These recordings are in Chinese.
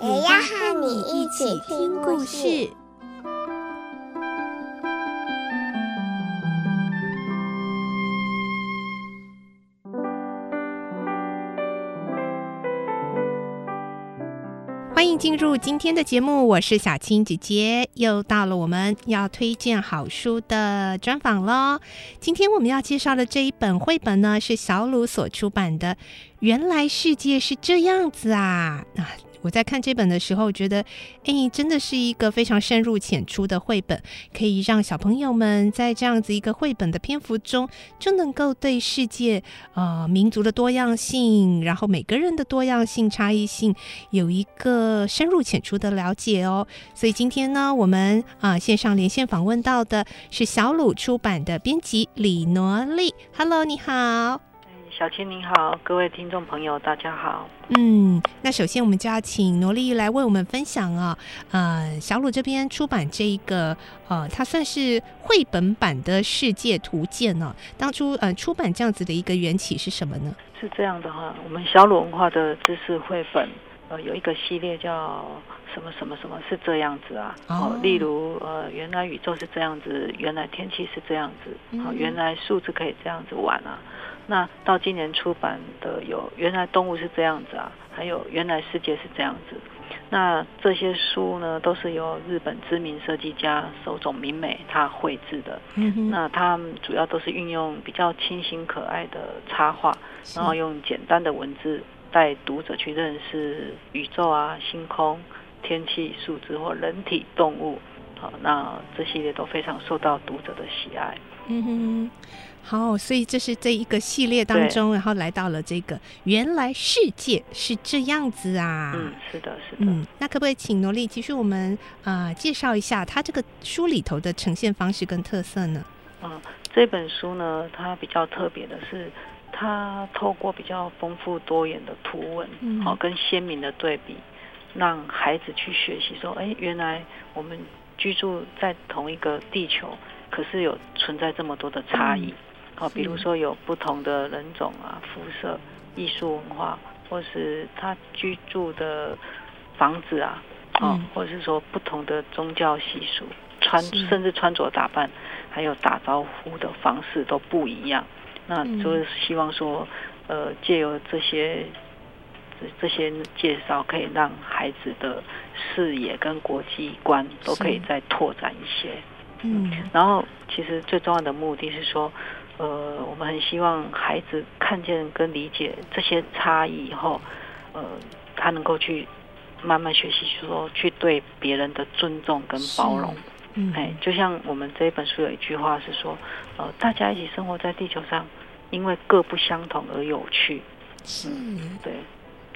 也要和你一起听故事。欢迎进入今天的节目，我是小青姐姐，又到了我们要推荐好书的专访喽。今天我们要介绍的这一本绘本呢，是小鲁所出版的《原来世界是这样子啊》啊。我在看这本的时候，觉得，哎，真的是一个非常深入浅出的绘本，可以让小朋友们在这样子一个绘本的篇幅中，就能够对世界、呃，民族的多样性，然后每个人的多样性、差异性，有一个深入浅出的了解哦。所以今天呢，我们啊、线上连线访问到的是小鲁出版的编辑李挪利。Hello，你好。小青您好，各位听众朋友，大家好。嗯，那首先我们就要请罗丽来为我们分享啊，呃，小鲁这边出版这一个，呃，它算是绘本版的世界图鉴呢。当初呃出版这样子的一个缘起是什么呢？是这样的哈，我们小鲁文化的知识绘本，呃，有一个系列叫什么什么什么是这样子啊？哦，例如呃，原来宇宙是这样子，原来天气是这样子，好，原来数字可以这样子玩啊。那到今年出版的有原来动物是这样子啊，还有原来世界是这样子。那这些书呢，都是由日本知名设计家手冢明美他绘制的。嗯哼。那他主要都是运用比较清新可爱的插画，然后用简单的文字带读者去认识宇宙啊、星空、天气、数字或人体、动物。好，那这系列都非常受到读者的喜爱。嗯哼。好，所以这是这一个系列当中，然后来到了这个原来世界是这样子啊。嗯，是的，是的。嗯，那可不可以请罗丽其实我们啊、呃、介绍一下它这个书里头的呈现方式跟特色呢？嗯，这本书呢，它比较特别的是，它透过比较丰富多元的图文，好、嗯、跟鲜明的对比，让孩子去学习说，哎，原来我们居住在同一个地球，可是有存在这么多的差异。哦，比如说有不同的人种啊、肤色、艺术文化，或是他居住的房子啊，哦、嗯，或者是说不同的宗教习俗，穿甚至穿着打扮，还有打招呼的方式都不一样。那就是希望说，呃，借由这些这些介绍，可以让孩子的视野跟国际观都可以再拓展一些。嗯，然后其实最重要的目的是说。呃，我们很希望孩子看见跟理解这些差异以后，呃，他能够去慢慢学习，说去对别人的尊重跟包容。嗯，哎，就像我们这一本书有一句话是说，呃，大家一起生活在地球上，因为各不相同而有趣。是，嗯，对。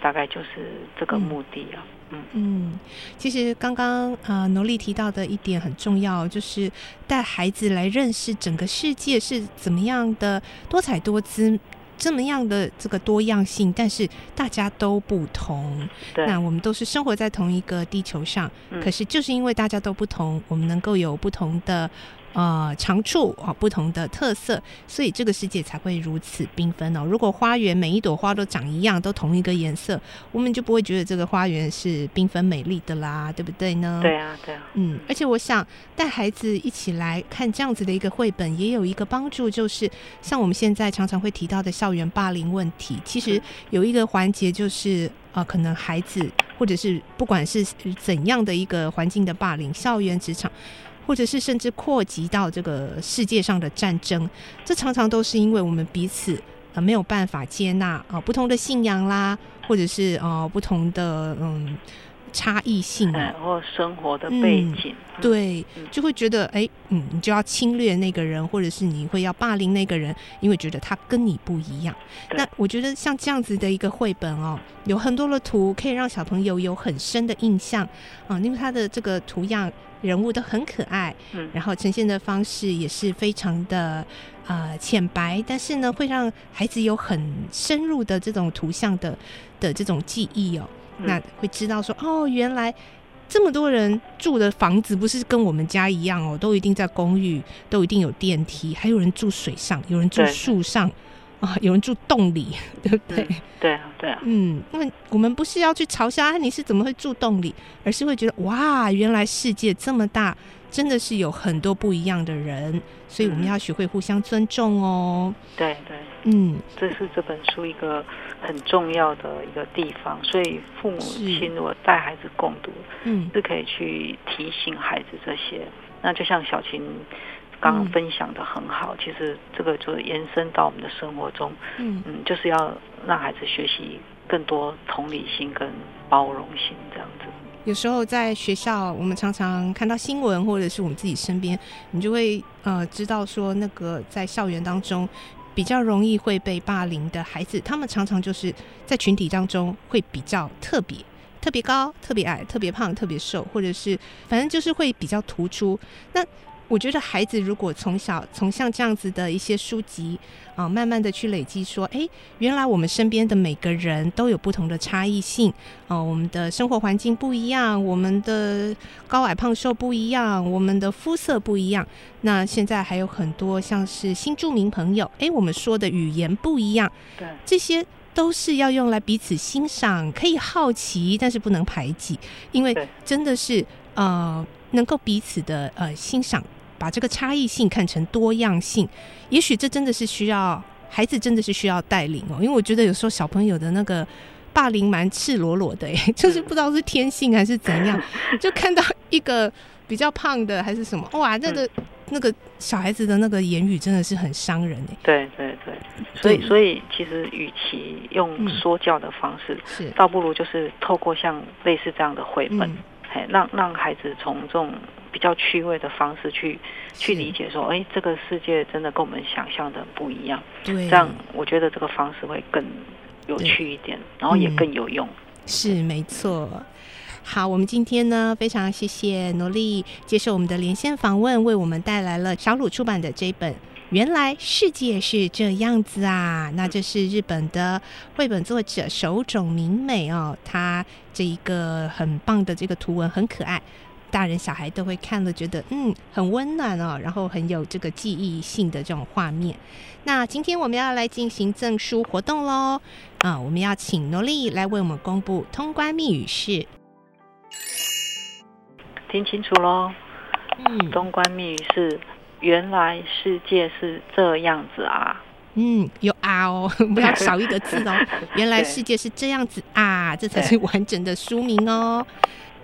大概就是这个目的啊，嗯嗯，其实刚刚呃挪利提到的一点很重要，就是带孩子来认识整个世界是怎么样的多彩多姿，这么样的这个多样性，但是大家都不同。对，那我们都是生活在同一个地球上，嗯，可是就是因为大家都不同，我们能够有不同的。呃，长处啊，不同的特色，所以这个世界才会如此缤纷哦。如果花园每一朵花都长一样，都同一个颜色，我们就不会觉得这个花园是缤纷美丽的啦，对不对呢？对啊，对啊。嗯，而且我想带孩子一起来看这样子的一个绘本，也有一个帮助，就是像我们现在常常会提到的校园霸凌问题，其实有一个环节就是呃，可能孩子或者是不管是怎样的一个环境的霸凌，校园、职场。或者是甚至扩及到这个世界上的战争，这常常都是因为我们彼此呃没有办法接纳啊、不同的信仰啦，或者是呃不同的嗯差异性啊，或生活的背景，嗯、对，就会觉得哎，嗯，你就要侵略那个人，或者是你会要霸凌那个人，因为觉得他跟你不一样。那我觉得像这样子的一个绘本哦，有很多的图可以让小朋友有很深的印象。啊，因为他的这个图样人物都很可爱，嗯，然后呈现的方式也是非常的呃浅白，但是呢，会让孩子有很深入的这种图像的的这种记忆哦。那会知道说哦，原来这么多人住的房子不是跟我们家一样哦，都一定在公寓，都一定有电梯，还有人住水上，有人住树上啊，有人住洞里，对不对？嗯、对啊，对啊。嗯，那我们不是要去嘲笑啊，你是怎么会住洞里，而是会觉得哇，原来世界这么大。真的是有很多不一样的人，所以我们要学会互相尊重哦。对对，嗯，这是这本书一个很重要的一个地方。所以父母亲如果带孩子共读，嗯，是可以去提醒孩子这些。那就像小琴刚刚分享的很好，嗯，其实这个就是延伸到我们的生活中，嗯嗯，就是要让孩子学习更多同理心跟包容心这样子。有时候在学校，我们常常看到新闻，或者是我们自己身边，你就会呃知道说，那个在校园当中比较容易会被霸凌的孩子，他们常常就是在群体当中会比较特别，特别高、特别矮、特别胖、特别瘦，或者是反正就是会比较突出。那我觉得孩子如果从小从像这样子的一些书籍啊，慢慢的去累积，说，哎，原来我们身边的每个人都有不同的差异性啊，我们的生活环境不一样，我们的高矮胖瘦不一样，我们的肤色不一样。那现在还有很多像是新住民朋友，哎，我们说的语言不一样，对，这些都是要用来彼此欣赏，可以好奇，但是不能排挤，因为真的是呃，能够彼此的呃欣赏。把这个差异性看成多样性，也许这真的是需要孩子，真的是需要带领哦。因为我觉得有时候小朋友的那个霸凌蛮赤裸裸的，哎，就是不知道是天性还是怎样，就看到一个比较胖的还是什么，哇，那个那个小孩子的那个言语真的是很伤人哎。对对对，所以所以其实与其用说教的方式，是倒不如就是透过像类似这样的绘本，哎，让让孩子从这种。比较趣味的方式去去理解说，哎，这个世界真的跟我们想象的不一样。对，这样我觉得这个方式会更有趣一点，然后也更有用。嗯、是没错。好，我们今天呢，非常谢谢努力接受我们的连线访问，为我们带来了小鲁出版的这本《原来世界是这样子啊》。那这是日本的绘本作者手冢明美哦，他这一个很棒的这个图文很可爱。大人小孩都会看了，觉得嗯很温暖哦，然后很有这个记忆性的这种画面。那今天我们要来进行赠书活动喽，啊，我们要请萝莉来为我们公布通关密语是，听清楚喽，嗯，通关密语是原来世界是这样子啊，嗯，有啊哦，不要少一个字哦，原来世界是这样子啊，这才是完整的书名哦。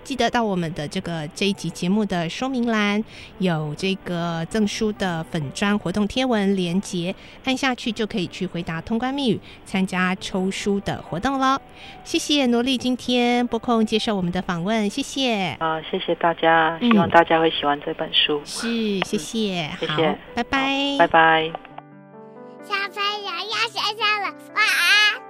记得到我们的这个这一集节目的说明栏有这个赠书的粉砖活动贴文连接，按下去就可以去回答通关密语，参加抽书的活动了。谢谢萝莉今天拨空接受我们的访问，谢谢啊，谢谢大家，希望大家会喜欢这本书。嗯、是，谢谢，嗯、谢谢，拜拜，拜拜。小朋友要睡觉了，晚安。